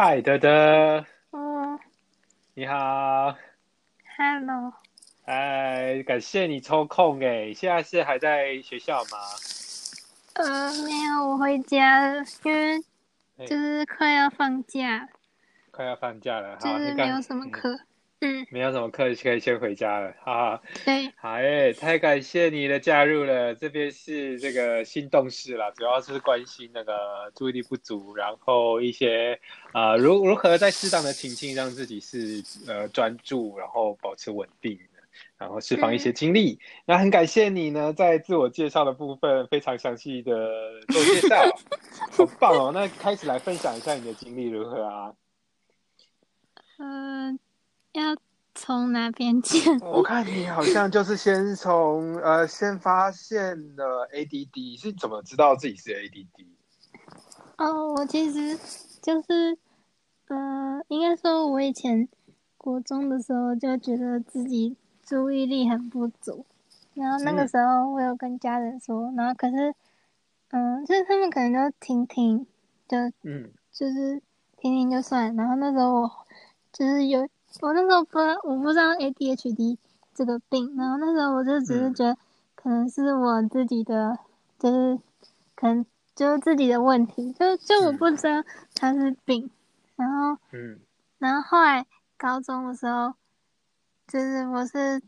嗨，德德，嗯。你好，，Hello，哎，感谢你抽空哎，现在是还在学校吗？呃，没有，我回家了，因为就是快要放假，快要放假了，就是没有什么嗯。课。嗯，没有什么课，可以先回家了，哈哈。对，好诶，太感谢你的加入了，这边是这个心动室啦，主要是关心那个注意力不足，然后一些呃如如何在适当的情境让自己是呃专注，然后保持稳定，然后释放一些精力。那很感谢你呢，在自我介绍的部分非常详细的做介绍，好棒哦！那开始来分享一下你的经历如何啊？呃，要从哪边讲？我看你好像就是先从呃，先发现了 ADD，是怎么知道自己是 ADD？哦，我其实就是，呃，应该说，我以前国中的时候就觉得自己注意力很不足，然后那个嗯时候我有跟家人说，然后可是，嗯、就是他们可能就听听，就嗯就是听听就算。然后那时候我就是有，我那时候不我不知道 ADHD 这个病，然后那时候我就只是嗯觉得可能是我自己的，就是可能就是自己的问题，就就我嗯不知道它是病。然后，嗯然后后来高中的时候，就是我是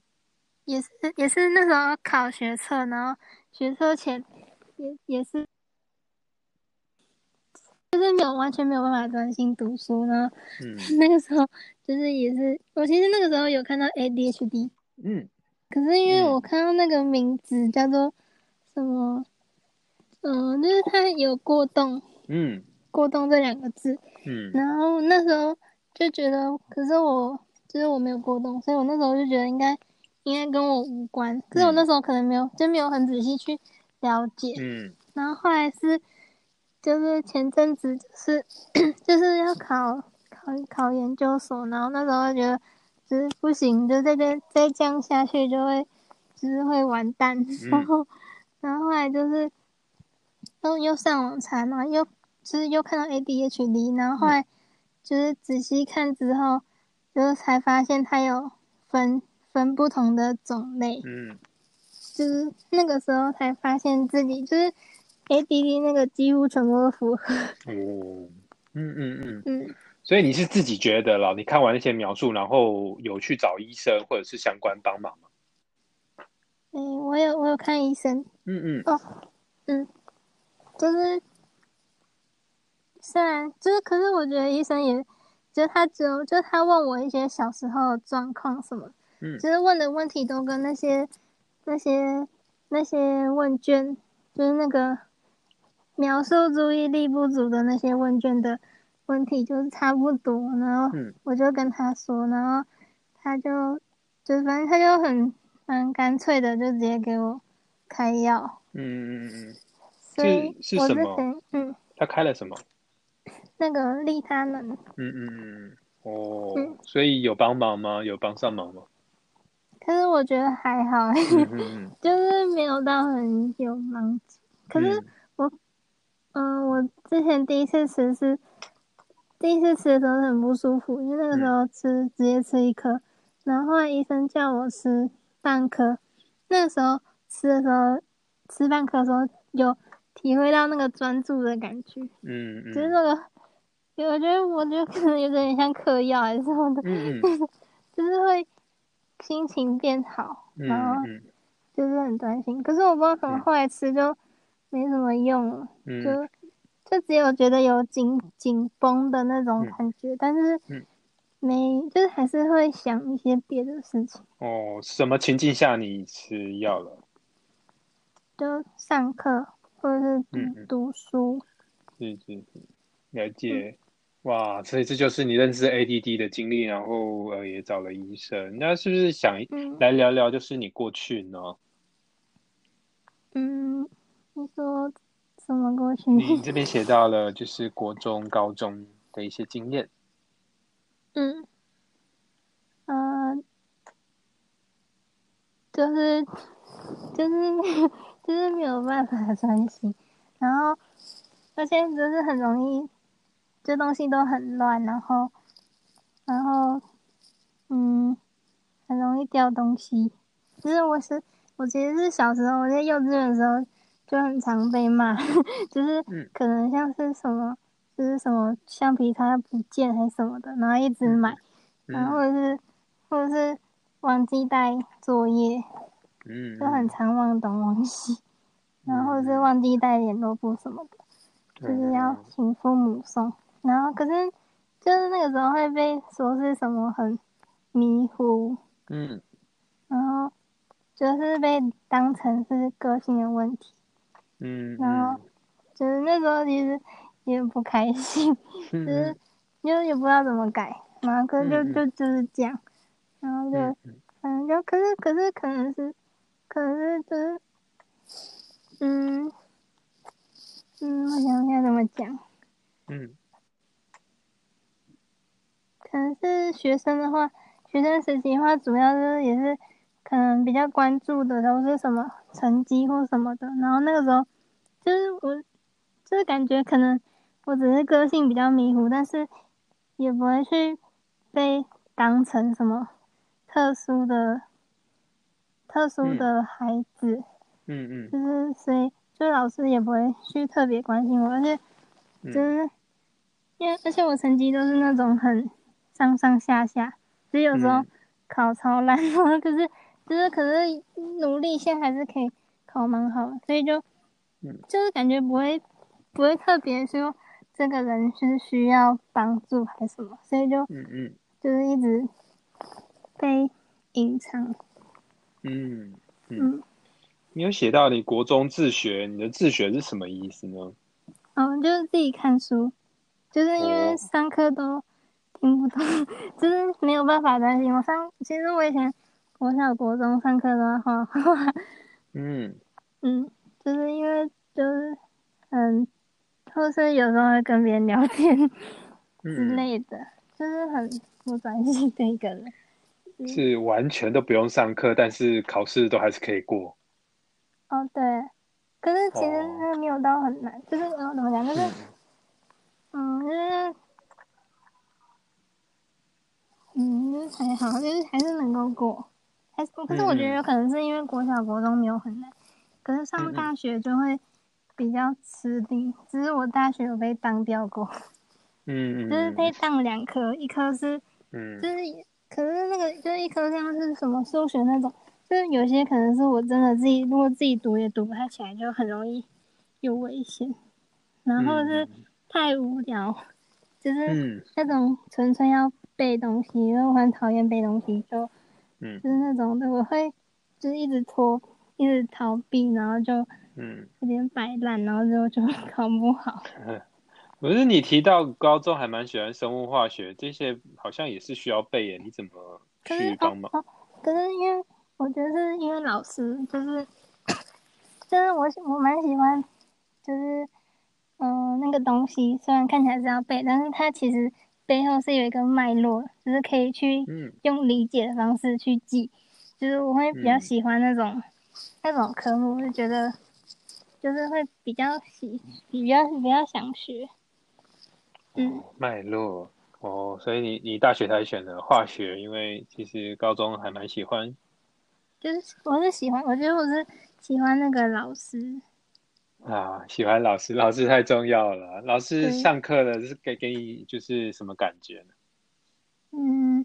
也是也是那时候考学测，然后学测前也也是。就是没有完全没有办法专心读书，然后嗯。那个时候就是也是我其实那个时候有看到 ADHD，嗯。可是因为嗯。我看到那个名字叫做什么，嗯、就是它有过动，嗯。过动这两个字，嗯。然后那时候就觉得，可是我就是我没有过动，所以我那时候就觉得应该应该跟我无关，可是我那时候可能没有就没有很仔细去了解，嗯。然后后来是，就是前阵子就是就是要考考考研究所，然后那时候就觉得就是不行，就再再再这样下去就会就是会完蛋，然后然后后来就是又又上网查嘛，又就是又看到 ADHD，然后后来就是仔细看之后，就是才发现它有分分不同的种类，嗯。就是那个时候才发现自己就是 ADD 那个几乎全部都符合。哦嗯嗯嗯，嗯，所以你是自己觉得了？你看完那些描述，然后有去找医生或者是相关帮忙吗？诶、我有我有看医生，嗯嗯哦嗯，就是虽然就是，可是我觉得医生也，就是他只有就是他问我一些小时候的状况什么，嗯就是问的问题都跟那些那些那些问卷，就是那个描述注意力不足的那些问卷的问题就是差不多，然后嗯我就跟他说，然后他就就反正他就很蛮干脆的，就直接给我开药，嗯嗯嗯嗯，所以我之是什么前嗯他开了什么？那个利他能，嗯嗯嗯嗯，哦嗯，所以有帮忙吗？有帮上忙吗？可是我觉得还好，就是没有到很有帮助。可是嗯嗯，我之前第一次吃是第一次吃的时候很不舒服，因为那个时候吃直接吃一颗，然后后来医生叫我吃半颗，那个时候吃的时候吃半颗的时候有体会到那个专注的感觉，嗯嗯，就是那。个，我觉得我觉得可能有点像嗑药还是什么的，嗯嗯。就是会心情变好，嗯然后嗯。就是很专心。可是我不知道怎么嗯。后来吃就没什么用了。嗯就就只有觉得有紧紧绷的那种嗯感觉，但是嗯没就是还是会想一些别的事情，哦，什么情境下你吃药了？就上课或者是读、嗯嗯读书。是是是，了解。哇，所以这就是你认识 ADD 的经历，然后呃也找了医生。那是不是想嗯来聊聊，就是你过去呢？嗯，你说什么过去？你这边写到了就是国中、高中的一些经验。嗯，呃，就是就是就是没有办法专心，然后而且就是很容易，这东西都很乱，然后，然后，嗯，很容易掉东西。就是我是，我其实是小时候我在幼稚园的时候就很常被骂，就是可能像是什么，就是什么橡皮擦不见还是什么的，然后一直买，然后或者是或者是忘记带作业，嗯，就很常忘东忘西，然后是忘记带联络簿什么的。就是要请父母送，然后可是就是那个时候会被说是什么很迷糊，嗯，然后就是被当成是个性的问题，嗯，然后就是那时候其实也不开心，就是因为也不知道怎么改，然后可是就就就是这样，然后就反正就可是可是可能是，可是就是嗯。嗯，我想一下怎么讲。嗯，可能是学生的话，学生时期的话，主要就是也是可能比较关注的都是什么成绩或什么的。然后那个时候，就是我，就是感觉可能我只是个性比较迷糊，但是也不会去被当成什么特殊的、特殊的孩子。嗯嗯，就是所以。就老师也不会去特别关心我，而且就是因为而且我成绩都是那种很上上下下，所以有时候考超烂，可是就是可是努力现在还是可以考蛮好，所以就就是感觉不会不会特别说这个人是需要帮助还是什么，所以就嗯嗯就是一直被隐藏，嗯嗯。你有写到你国中自学，你的自学是什么意思呢？嗯，就是自己看书，就是因为上课都听不懂，就是没有办法专心。我上其实我以前国小、国中上课都要画画，嗯。嗯，就是因为就是嗯，或是有时候会跟别人聊天之类的，就是很不专心的一个人。是完全都不用上课，但是考试都还是可以过。哦，对，可是其实那个没有到很难，就是呃怎么讲，就是，嗯，就是，嗯，就是还好，就是还是能够过，可是我觉得有可能是因为国小国中没有很难，可是上大学就会比较吃力，只是我大学有被当掉过，嗯嗯，就是被当两科，一科是，嗯，就是可是那个就是一科像是什么数学那种。就是有些可能是我真的自己，如果自己读也读不太起来，就很容易有危险。然后是太无聊，就是那种纯粹要背东西，因为我很讨厌背东西，就嗯，就是那种的，我会就是一直拖，一直逃避，然后就嗯有点摆烂，然后就就考不好。可是你提到高中还蛮喜欢生物化学这些，好像也是需要背耶，你怎么去帮忙？可是因为。我觉得是因为老师就是，就是我我蛮喜欢，就是嗯那个东西虽然看起来是要背，但是它其实背后是有一个脉络，就是可以去用理解的方式去记。就是我会比较喜欢那种那种科目，就觉得就是会比较喜比较比较想学。嗯，脉络哦，所以你你大学才选的化学，因为其实高中还蛮喜欢。就是我是喜欢，我觉得我是喜欢那个老师啊，喜欢老师，老师太重要了。老师上课的是给给你就是什么感觉呢？嗯，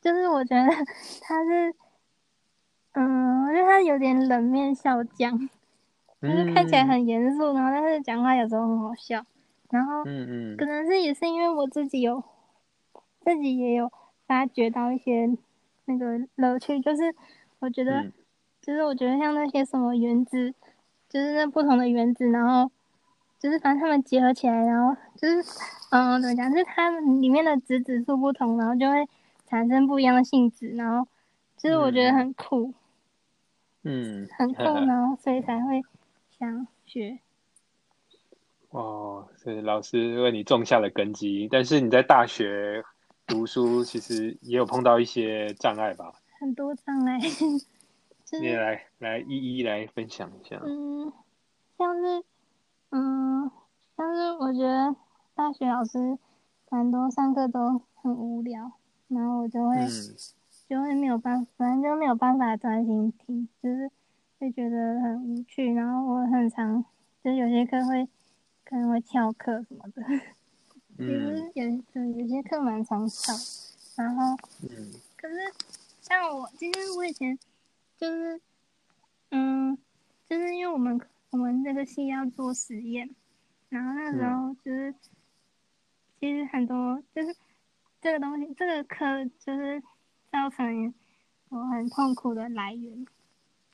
就是我觉得 他是，嗯，我觉得他有点冷面笑匠，就是看起来很严肃，然后但是讲话有时候很好笑。然后，嗯嗯，可能是也是因为我自己有自己也有发觉到一些那个乐趣，就是。我觉得，就是我觉得像那些什么原子，就是那不同的原子，然后就是反正它们结合起来，然后就是嗯怎么讲，就是它里面的质子数不同，然后就会产生不一样的性质，然后就是我觉得很酷，嗯，很酷，然后所以才会想学。哦，所以老师为你种下了根基，但是你在大学读书其实也有碰到一些障碍吧？很多障碍，你来来一一来分享一下。嗯，像是，嗯，像是我觉得大学老师蛮多上课都很无聊，然后我就会、嗯就会没有办法，反正就没有办法专心听，就是会觉得很无趣，然后我很常就是有些课会可能会翘课什么的，其实嗯有有些课蛮常翘，然后嗯可是像我，其实我以前就是，嗯，就是因为我们我们这个系要做实验，然后那时候就是，其实很多就是这个东西，这个课就是造成我很痛苦的来源，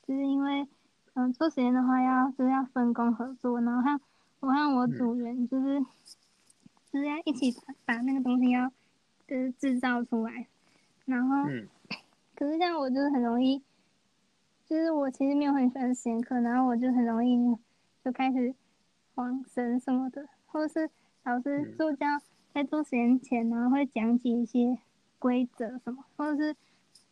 就是因为，嗯，做实验的话要就是要分工合作，然后像我和我组员就是，就是要一起把把那个东西要就是制造出来，然后。嗯。可是像我就是很容易，就是我其实没有很喜欢实验课，然后我就很容易就开始慌神什么的，或者是老师嗯。助教在做实验前，然后会讲解一些规则什么，或者是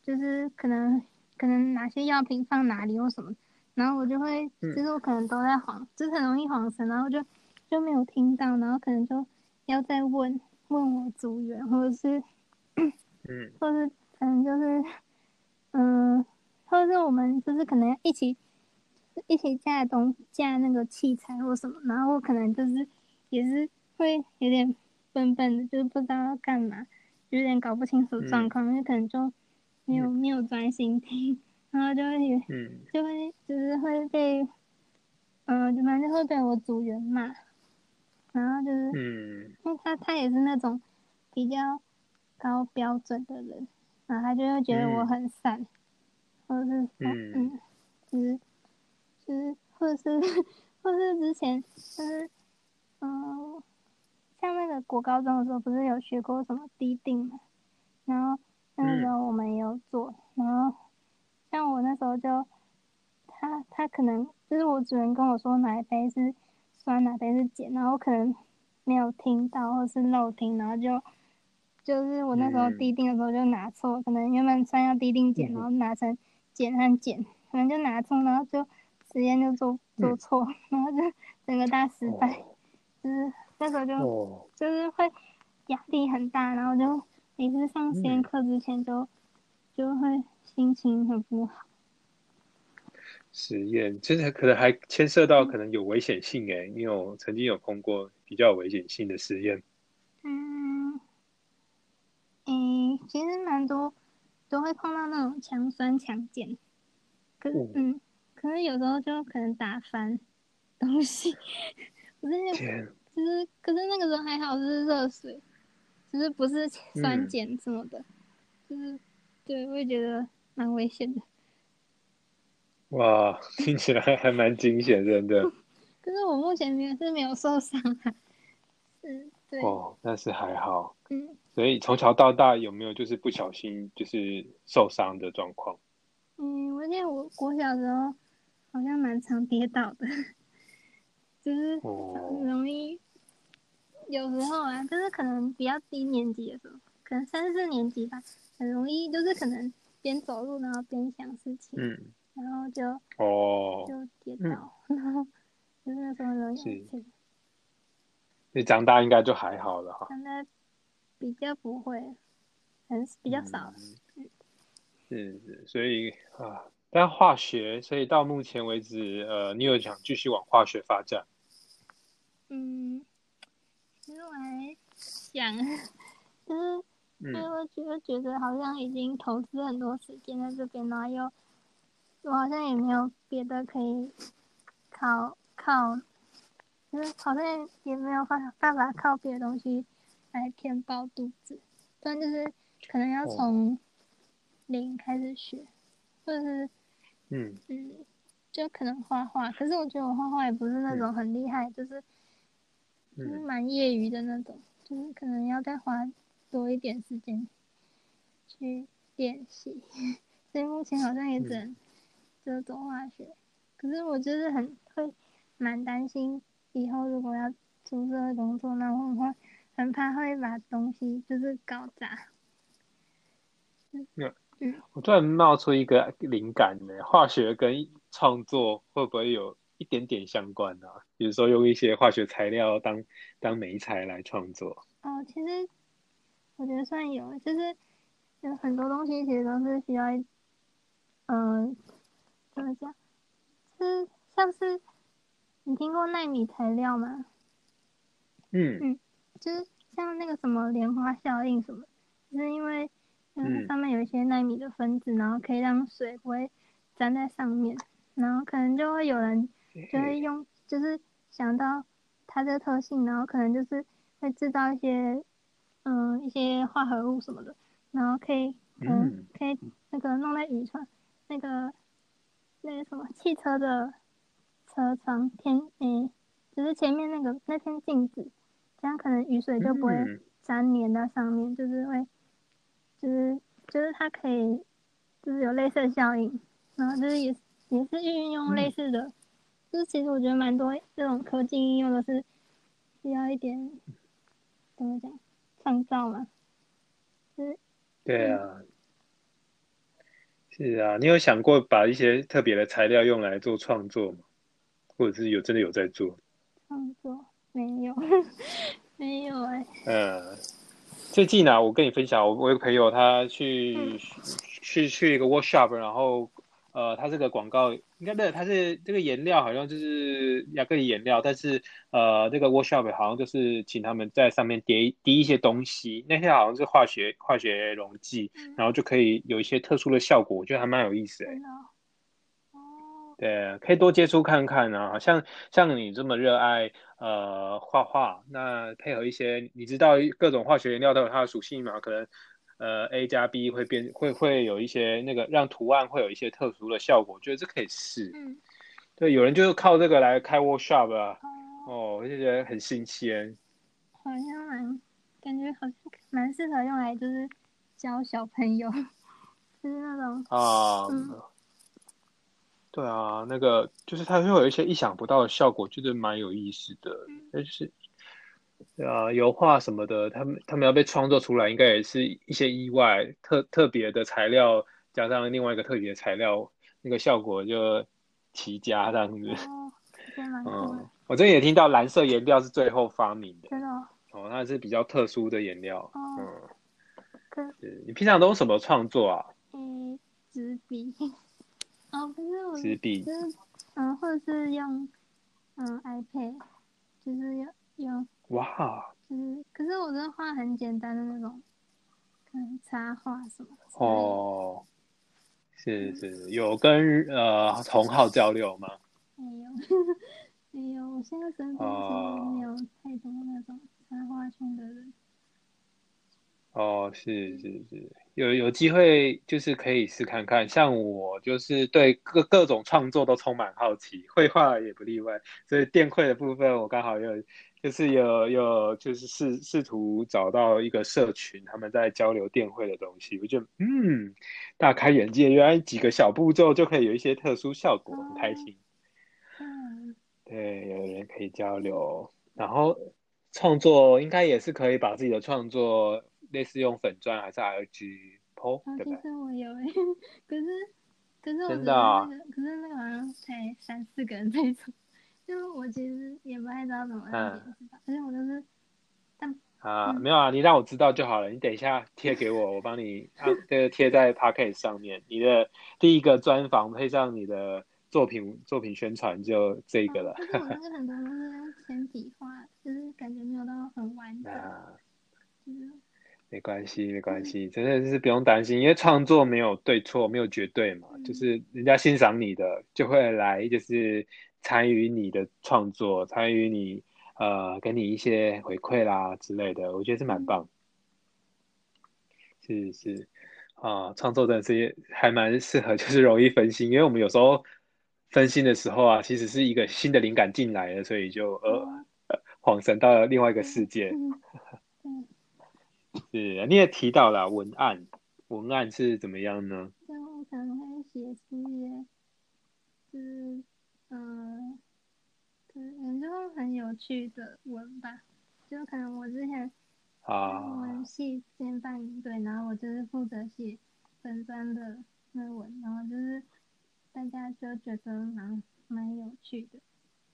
就是可能可能哪些药品放哪里或什么，然后我就会，嗯。就是我可能都在晃，就是很容易晃神，然后就就没有听到，然后可能就要再问问我组员，或者是嗯。或是可能就是，嗯，或者是我们就是可能要一起一起架东架那个器材或什么，然后我可能就是也是会有点笨笨的，就是不知道要干嘛，有点搞不清楚状况，就可能就没有没有专心听，然后就会就会就是会被，嗯、就反正就会被我组员骂，然后就是。嗯。因为他他也是那种比较高标准的人，然后他就会觉得我嗯。很散，或者是说嗯。嗯，就是就是或者是或者是之前就是嗯，像那个国高中的时候不是有学过什么滴定嘛，然后那个时候我们也有做，然后像我那时候就他他可能就是我主人跟我说哪一杯是酸哪杯是碱，然后可能没有听到或是漏听，然后就就是我那时候嗯。滴定的时候就拿错，可能原本酸要滴定碱，嗯。然后拿成碱和碱，可能就拿错，然后就实验就做做嗯。错，然后就整个大失败，哦。就是那时候就、哦。就是会压力很大，然后就每次上实验嗯。课之前就、就会心情很不好。实验其实可能还牵涉到可能有危险性诶，你有曾经有碰过比较有危险性的实验？嗯，诶，其实蛮多都会碰到那种强酸强碱，可是哦嗯，可是有时候就可能打翻东西，可是可是那个时候还好是热水，就是不是酸嗯碱什么的，就是对我也觉得蛮危险的。哇，听起来还蛮惊险，真的。可是我目前没有是没有受伤啊，嗯，对，哦，但是还好。嗯，所以从小到大有没有就是不小心就是受伤的状况？嗯，我记得我国小时候好像蛮常跌倒的，就是哦很容易，有时候啊，就是可能比较低年级的时候，可能三四年级吧，很容易就是可能边走路然后边想事情，嗯，然后就哦，就跌倒，然后就是那时候容易你长大应该就还好了哈。比较不会，很比较少，嗯是是，所以啊，但化学，所以到目前为止，呃，你有想继续往化学发展？嗯，其实我还想，就是因为觉得觉得好像已经投资很多时间在这边，然后又我好像也没有别的可以靠靠，就是好像也没有办法办法靠别的东西来填饱肚子，不然就是可能要哦。从零开始学，或者是嗯。嗯，就可能画画，可是我觉得我画画也不是那种很厉害，就是就是嗯蛮业余的那种，就是可能要再花多一点时间去练习，所以目前好像也只能就走化学。可是我就是很会蛮担心以后如果要出社会工作，那我会很怕会把东西就是搞砸。我突然冒出一个灵感呢，化学跟创作会不会有一点点相关啊，比如说用一些化学材料当当媒材来创作。哦，其实我觉得算有，就是有很多东西其实都是需要，嗯，怎么讲？是像是你听过纳米材料吗？嗯嗯，就是像那个什么莲花效应什么，就是因为嗯上面有一些纳米的分子，然后可以让水不会粘在上面，然后可能就会有人就会用，就是想到它这个特性，然后可能就是会制造一些嗯一些化合物什么的，然后可以嗯可以那个弄在雨窗那个那个什么汽车的车窗天诶，就是前面那个那片镜子。这样可能雨水就不会粘黏到上面，就是会，就是就是它可以，就是有类似的效应，然后就是也也是运用类似的，就是其实我觉得蛮多这种科技应用都是需要一点怎么讲创造嘛，就是。对啊，是啊，你有想过把一些特别的材料用来做创作吗？或者是有真的有在做？创作。没有，没有哎。嗯，最近呢，我跟你分享，我我有个朋友，他去去去一个 workshop，然后呃，他这个广告应该对，他是这个颜料好像就是亚克力颜料，但是呃，这个 workshop 好像就是请他们在上面滴滴一些东西，那些好像是化学化学溶剂，然后就可以有一些特殊的效果，我觉得还蛮有意思哎。对，可以多接触看看啊，像像你这么热爱呃画画，那配合一些你知道各种化学原料都有它的属性嘛，可能呃 A 加 B 会变会会有一些那个让图案会有一些特殊的效果，我觉得这可以试。嗯，对，有人就是靠这个来开 workshop 啊，哦，我就觉得很新鲜。好像蛮感觉好像蛮适合用来就是教小朋友，就是那种啊。对啊，那个就是它会有一些意想不到的效果，就是蛮有意思的。就是，对啊，油画什么的，他们他们要被创作出来，应该也是一些意外，特特别的材料加上另外一个特别的材料，那个效果就奇佳这样子。哦，嗯，我这也听到蓝色颜料是最后发明的。真的？哦，那是比较特殊的颜料。哦。嗯。你平常都用什么创作啊？嗯，纸笔。哦，不是我，纸笔，嗯，或者是用嗯 iPad，就是用用哇，就是可是我的画很简单的那种，可能插画什么。哦，是是，有跟呃同号交流吗？没有，没有，我现在身边没有太多那种插画圈的人。哦，是是是，有有机会就是可以试看看。像我就是对各各种创作都充满好奇，绘画也不例外。所以电绘的部分，我刚好有就是有有就是试试图找到一个社群，他们在交流电绘的东西，我就嗯大开眼界，原来几个小步骤就可以有一些特殊效果，很开心。嗯，对，有人可以交流，然后创作应该也是可以把自己的创作。类似用粉钻还是 L G PO，对其实我有诶，可是可是我真的啊，可是那个好像才三四个人那种，就我其实也不太知道怎么而且我都是，但啊没有啊，你让我知道就好了，你等一下贴给我，我帮你啊这个贴在 p o c k e t 上面，你的第一个专访配上你的作品作品宣传就这个了。但是我那个很多都是用铅笔画，就是感觉没有到很完整，就是。没关系，没关系，真的是不用担心，因为创作没有对错，没有绝对嘛，就是人家欣赏你的，就会来就是参与你的创作，参与你呃，给你一些回馈啦之类的，我觉得是蛮棒。是是啊，创作真的是还蛮适合，就是容易分心，因为我们有时候分心的时候啊，其实是一个新的灵感进来了，所以就呃恍神到了另外一个世界。是，你也提到了文案，文案是怎么样呢？就可能会写出一些，就是嗯，可能就很有趣的文吧。就可能我之前啊，我们系先办对，然后我就是负责写粉砖的论文，然后就是大家就觉得蛮蛮有趣的。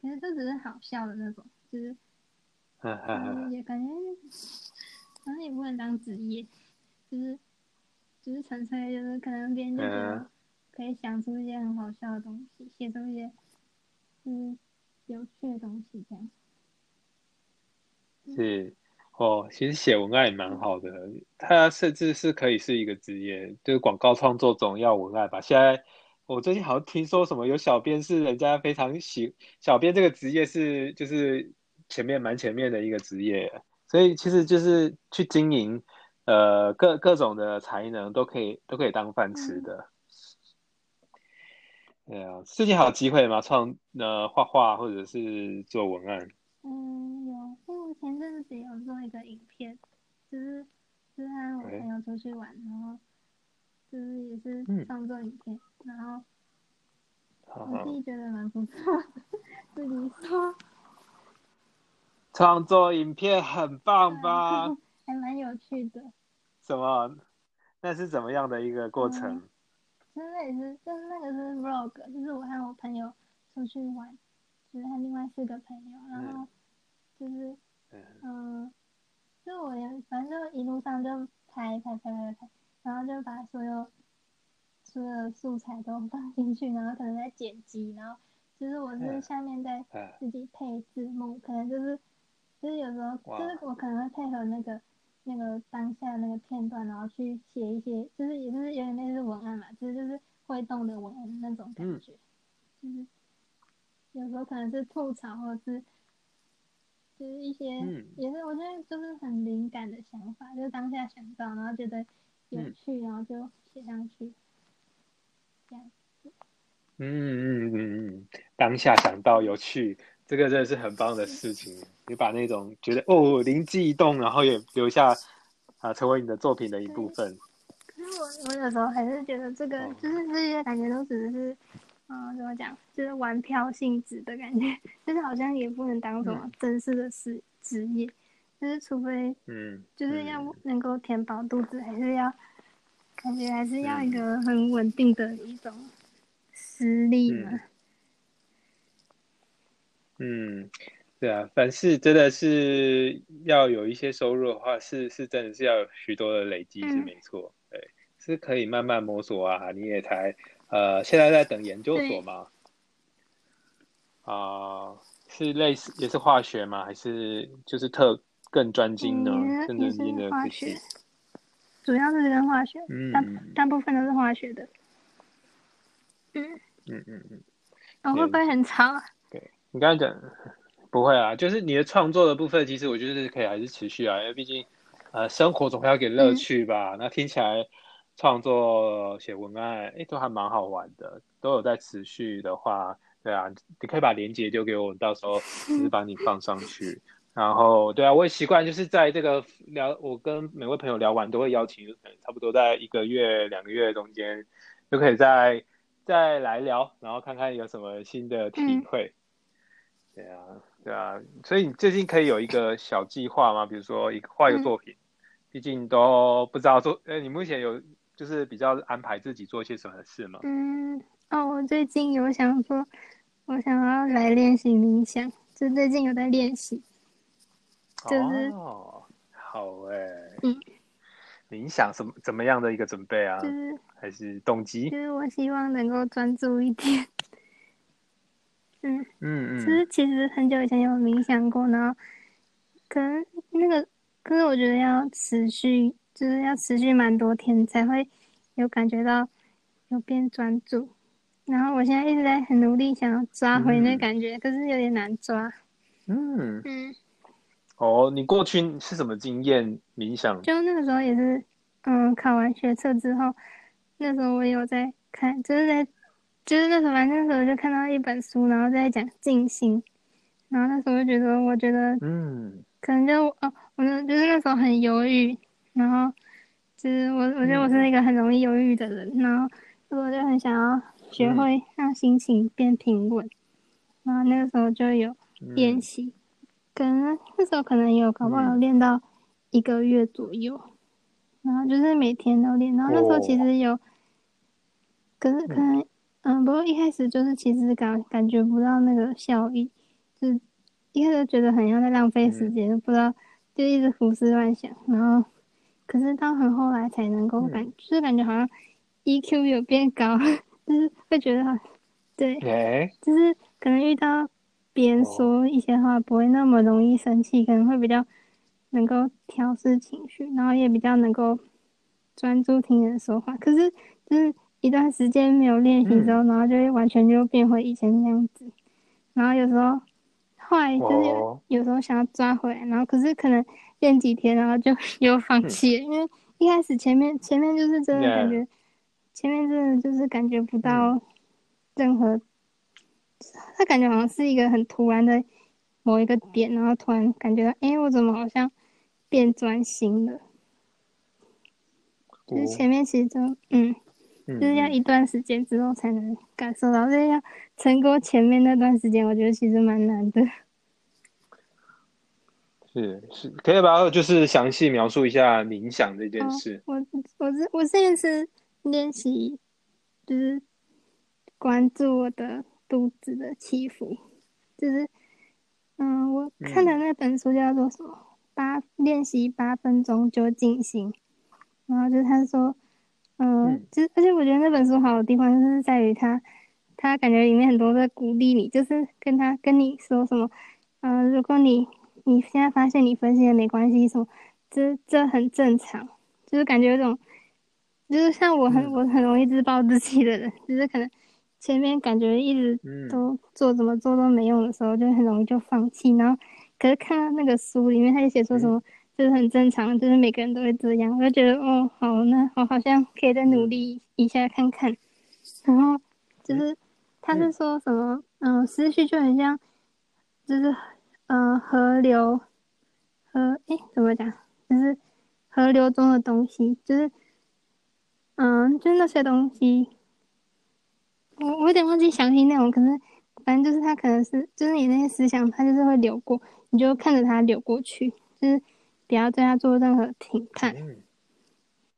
可是这只是好笑的那种，就是。也感觉好像也不能当职业，就是就是纯粹就是可能别人就觉得嗯可以想出一些很好笑的东西，写出一些嗯有趣的东西这样。是哦，其实写文案也蛮好的，它甚至是可以是一个职业，就是广告创作总要文案吧。现在我最近好像听说什么有小编是人家非常喜，小编这个职业是就是前面蛮前面的一个职业，所以其实就是去经营呃各各种的才能都可以都可以当饭吃的。对啊，最近还有机会吗？创呃画画或者是做文案？嗯，有，因为我前阵子有做一个影片，就是就是和我朋友出去玩，然后就是也是嗯创作影片，然后我自己觉得蛮不错的，自己说创作影片很棒吧？还蛮有趣的。什么？那是怎么样的一个过程？就是那也是，就是那个是 vlog，就是我和我朋友出去玩，就是和另外四个朋友，然后就是嗯嗯，就我也反正就一路上就拍拍拍拍拍，然后就把所有所有的素材都放进去，然后可能在剪辑，然后就是我是嗯下面在哎自己配字幕，可能就是就是有时候就是我可能会配合那个那个当下那个片段，然后去写一些，就是也是有点类似文案嘛，其实就是会动的文案那种感嗯觉，就是有时候可能是吐槽，或者是就是一些、嗯也是我觉得就是很灵感的想法，就是当下想到，然后觉得有嗯趣，然后就写上去，这样。嗯嗯嗯嗯，当下想到有趣，这个真的是很棒的事情。你把那种觉得哦灵机一动，然后也留下啊，成为你的作品的一部分。可是我我有时候还是觉得这个哦就是这些感觉都只是，嗯、怎么讲，就是玩票性质的感觉，就是好像也不能当什么正式的职职业，就是除非嗯，就是要嗯能够填饱肚子，还是要感觉还是要一嗯个很稳定的一种实力嘛。嗯嗯，对啊，凡事真的是要有一些收入的话，是是真的是要有许多的累积，是嗯没错。对，是可以慢慢摸索啊。你也才呃，现在在等研究所吗？啊、是类似也是化学吗？还是就是特更专精呢？嗯，更专精的科化学系？，主要是跟化学，大嗯大部分都是化学的。嗯，嗯嗯嗯。我、会不会很长啊？你刚才讲不会啊，就是你的创作的部分，其实我觉得是可以还是持续啊，因为毕竟呃生活总要给乐趣吧。那听起来创作写文案，哎，都还蛮好玩的，都有在持续的话，对啊，你可以把链接丢给我，到时候就 是帮你放上去。然后对啊，我也习惯就是在这个聊，我跟每位朋友聊完都会邀请，可能差不多在一个月、两个月中间，就可以再再来聊，然后看看有什么新的体会。对啊，对啊，所以你最近可以有一个小计划吗？比如说一个画一个作品，毕竟都不知道做，呃，你目前有就是比较安排自己做一些什么事吗？嗯，哦，我最近有想说，我想要来练习冥想，就最近有在练习。就是哦，好哎、嗯，冥想什么怎么样的一个准备啊？就是还是动机就？是我希望能够专注一点。嗯，嗯就是嗯其实很久以前有冥想过，然后可能那个，可是我觉得要持续，就是要持续蛮多天才会有感觉到有变专注。然后我现在一直在很努力想要抓回那嗯感觉，可是有点难抓。嗯，嗯，哦，你过去是什么经验？冥想？就那个时候也是，嗯，考完学测之后，那时候我有在看，就是在，就是那时候反正那时候就看到一本书，然后在讲静心，然后那时候就觉得，我觉得嗯。可能就哦，我那就是那时候很犹豫，然后就是我我觉得我是一个很容易犹豫的人，然后我就很想要学会让心情变平稳，然后那个时候就有练嗯习，可能那时候可能也有搞不好练到一个月左右，然后就是每天都练，然后那时候其实有，可是可能嗯，不过一开始就是其实感感觉不到那个效益，就是一开始觉得很像在浪费时间，不知道就一直胡思乱想，然后可是到很后来才能够感，就是感觉好像 EQ 有变高，就是会觉得，对，就是可能遇到别人说一些话不会那么容易生气，可能会比较能够调试情绪，然后也比较能够专注听人说话，可是就是。一段时间没有练习之后，然后就会完全就变回以前那样子。然后有时候后来就是有时候想要抓回来，然后可是可能练几天，然后就 又放弃了，因为一开始前面前面就是真的感觉，前面真的就是感觉不到任何，他感觉好像是一个很突然的某一个点，然后突然感觉到，哎，我怎么好像变专心了？就是前面其实就嗯。就是要一段时间之后才能感受到，这要撑过前面那段时间，我觉得其实蛮难的。是是，可以把就是详细描述一下冥想这件事。我我是我现在是练习，就是关注我的肚子的起伏，就是嗯，我看的那本书叫做什么？八练习八分钟就静心，然后就是他说。嗯，就而且我觉得那本书好的地方就是在于他，他感觉里面很多在鼓励你，就是跟他跟你说什么，嗯，如果你你现在发现你分心了没关系，什么，这这很正常，就是感觉有种，就是像我很我很容易自暴自弃的人，就是可能前面感觉一直都做怎么做都没用的时候，就很容易就放弃，然后可是看到那个书里面，他就写说什么。就是很正常，就是每个人都会这样。我就觉得，哦，好，那我好像可以再努力一下看看。然后就是他是说什么，嗯，思绪就很像，就是嗯，河流，河，哎，怎么讲？就是河流中的东西，就是嗯，就是那些东西，我我有点忘记详细内容，可是反正就是他可能是，就是你那些思想，它就是会流过，你就看着它流过去，就是。不要对他做任何评判，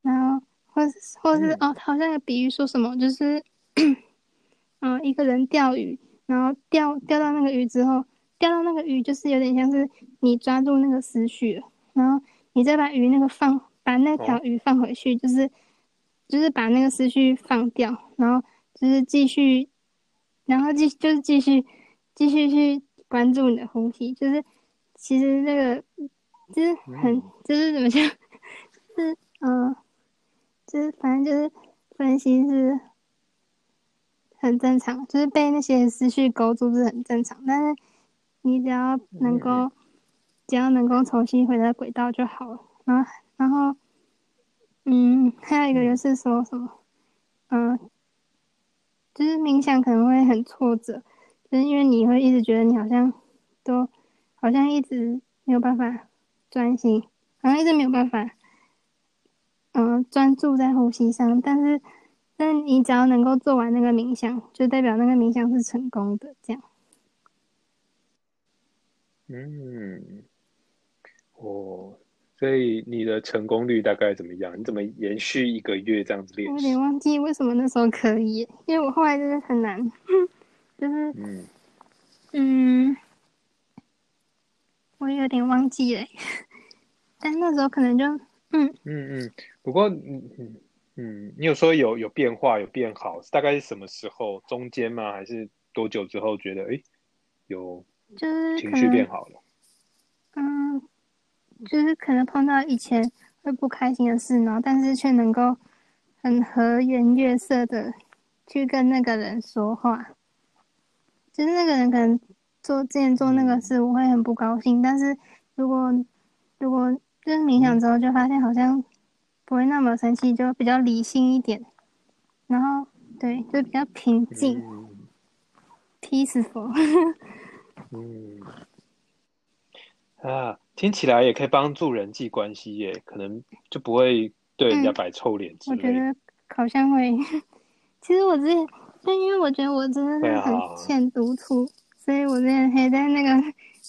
然后或是或是哦，好像有比喻说什么，就是，嗯，一个人钓鱼，然后钓钓到那个鱼之后，钓到那个鱼就是有点像是你抓住那个思绪了，然后你再把鱼那个放，把那条鱼放回去，就是就是把那个思绪放掉，然后就是继续，然后继就是继续继续去关注你的呼吸，就是其实那个。就是很，就是怎么讲，就是嗯，就是反正就是分析是很正常，就是被那些思绪勾住是很正常，但是你只要能够，只要能够重新回到轨道就好了。然后，然后，嗯，还有一个就是说什么，嗯，就是冥想可能会很挫折，就是因为你会一直觉得你好像都好像一直没有办法。专心，好像一直没有办法，嗯，专注在呼吸上。但是，但你只要能够做完那个冥想，就代表那个冥想是成功的。这样。嗯，哦，所以你的成功率大概怎么样？你怎么延续一个月这样子练？我有点忘记为什么那时候可以，因为我后来就是很难，就是嗯嗯。我有点忘记了，但那时候可能就嗯嗯嗯，不过嗯嗯嗯，你有说有有变化有变好，大概是什么时候？中间吗？还是多久之后觉得哎有就是情绪变好了？嗯，就是可能碰到以前会不开心的事，然后但是却能够很和颜悦色的去跟那个人说话，就是那个人可能。做之前做那个事，我会很不高兴。但是如果如果就是冥想之后，就发现好像不会那么生气，就比较理性一点。然后对，就比较平静，peaceful。嗯，啊，听起来也可以帮助人际关系耶，可能就不会对人家摆臭脸之类。我觉得好像会。其实我之前就因为我觉得我真的是很欠独处。所以我之前还在那个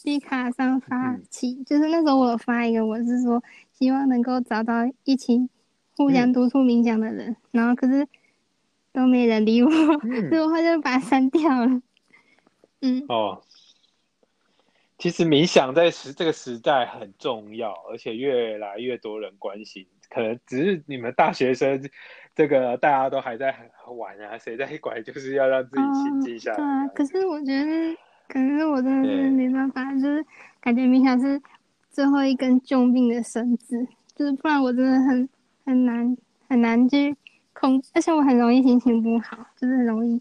D 卡上发起，就是那时候我发一个，我是说希望能够找到一起互相督促冥想的人。然后可是，都没人理我，嗯所以我就把它删掉了。嗯，哦，其实冥想在时这个时代很重要，而且越来越多人关心。可能只是你们大学生，这个大家都还在玩啊，谁在管？就是要让自己心静下来。对啊，可是我觉得，可是我真的是没办法，就是感觉冥想是最后一根救命的绳子，就是不然我真的很很难很难去控，而且我很容易心情不好，就是很容易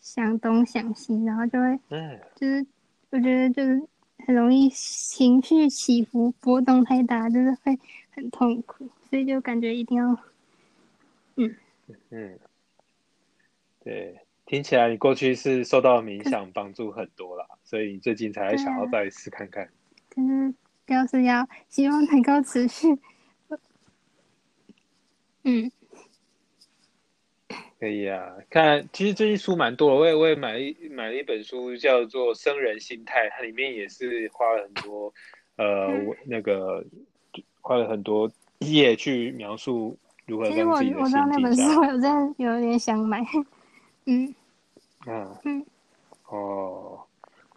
想东想西，然后就会嗯，就是我觉得就是很容易情绪起伏波动太大，就是会很痛苦，所以就感觉一定要嗯。嗯，对，听起来你过去是受到冥想帮助很多啦，所以你最近才想要再试看看。就是就是要希望能够持续。嗯，可以啊，看，其实最近书蛮多的，我也我也买了一买了一本书，叫做《生人心态》，它里面也是花了很多，呃，嗯那个花了很多页去描述如何其实我让自己的心我知道那本。书，我真的有点想买。嗯嗯嗯哦，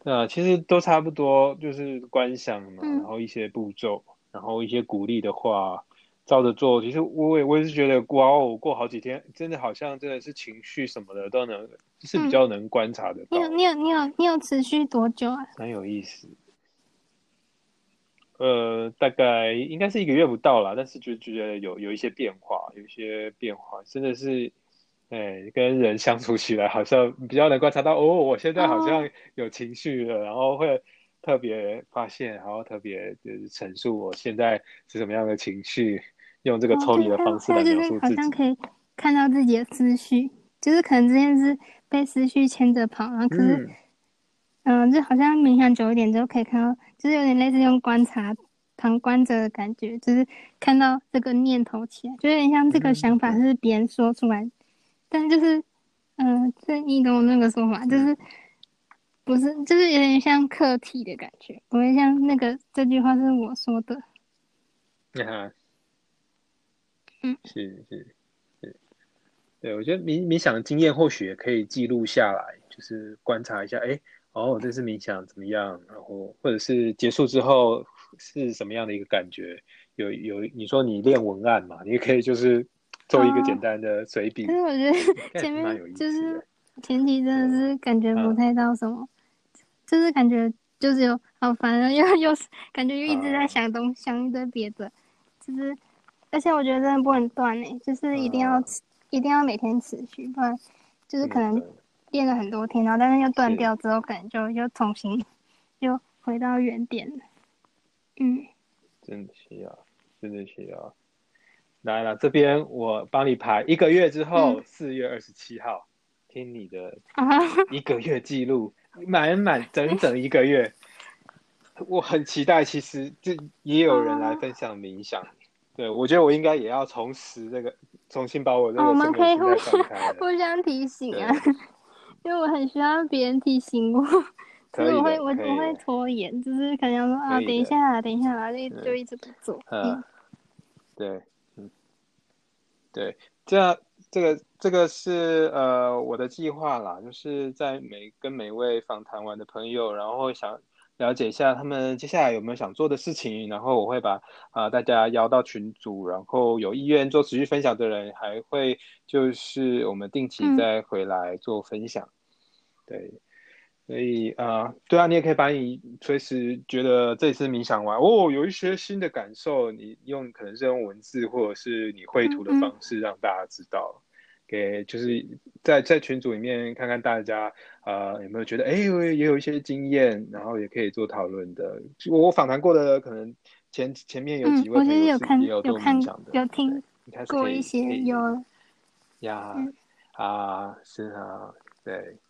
那其实都差不多，就是观想嘛，嗯然后一些步骤，然后一些鼓励的话，照着做。其实我也我也是觉得，哇哦，过好几天，真的好像真的是情绪什么的都能，是比较能观察得到你有，你有你有你有持续多久啊？蛮有意思。呃，大概应该是一个月不到啦，但是就就觉得有有一些变化，有一些变化，真的是，哎，跟人相处起来好像比较能观察到，哦，我现在好像有情绪了，然后会特别发现，然后特别就是陈述我现在是什么样的情绪，用这个抽离的方式对就是描述自己。好像可以看到自己的思绪，就是可能之前是被思绪牵着跑，然后可是嗯，嗯、就好像冥想久一点之后可以看到，就是有点类似用观察旁观者的感觉，就是看到这个念头起来，就有点像这个嗯想法是别人说出来，但就是嗯，这你懂我那个说法，就是。不是，就是有点像客体的感觉，不会像那个这句话是我说的，啊，嗯是是是，对，我觉得冥冥想的经验或许也可以记录下来，就是观察一下，哎，哦，这次冥想怎么样，然后或者是结束之后是什么样的一个感觉？有有，你说你练文案嘛，你也可以就是做一个哦简单的随笔可，是我觉得 前面就是前提真的是感觉不嗯。太到什么，就是感觉就是有好烦啊，又又是感觉又一直在啊想东想一堆别的，就是而且我觉得真的不能断诶，就是一定要一定要每天持续，不然就是可能练了很多天，然后但是又断掉之后，感觉就又重新 又回到原点了。嗯，真的需要，真的需要。来了，这边我帮你排一个月之后，嗯。四、月二十七号，听你的啊，一个月记录，满满整整一个月，我很期待。其实这也有人来分享冥想，对我觉得我应该也要重拾这个，重新把我这个哦我们可以互活心态放开了。互相提醒啊，因为我很需要别人提醒我。可以的就是我会我我会拖延，就是可能要说啊，等一下啊，等一下啊，就就一直不做。呃嗯，对，嗯，对，这样这个这个是呃我的计划啦，就是在每跟每位访谈完的朋友，然后想了解一下他们接下来有没有想做的事情，然后我会把啊、呃大家邀到群组，然后有意愿做持续分享的人，还会就是我们定期嗯再回来做分享，对。所以啊、呃对啊，你也可以把你随时觉得这次冥想完。哦，有一些新的感受，你用可能是用文字或者是你绘图的方式让大家知道，给就是在在群组里面看看大家呃有没有觉得哎也有一些经验，然后也可以做讨论的。就我访谈过的可能前前面有嗯几，位我朋友是其实有看也有有听过一些有呀、嗯。啊，是啊，对。好，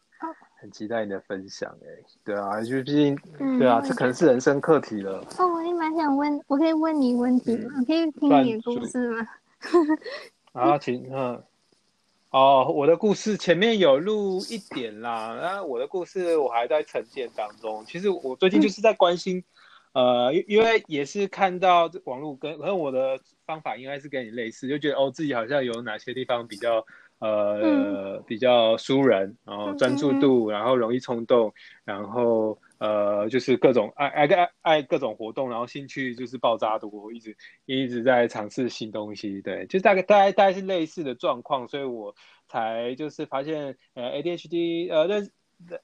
很期待你的分享哎、对啊，就毕竟、嗯对啊，这可能是人生课题了。哦，我也蛮想问，我可以问你问题吗？嗯可以听你的故事吗？啊，请嗯，哦，我的故事前面有录一点啦，那我的故事我还在沉淀当中。其实我最近就是在关心，呃，因因为也是看到这网络跟，可能我的方法应该是跟你类似，就觉得哦自己好像有哪些地方比较呃比较疏人，然后专注度，然后容易冲动，然后呃就是各种爱爱爱爱各种活动，然后兴趣就是爆炸多，一直一直在尝试新东西，对，就大概大概大概是类似的状况，所以我才就是发现呃 ADHD 呃认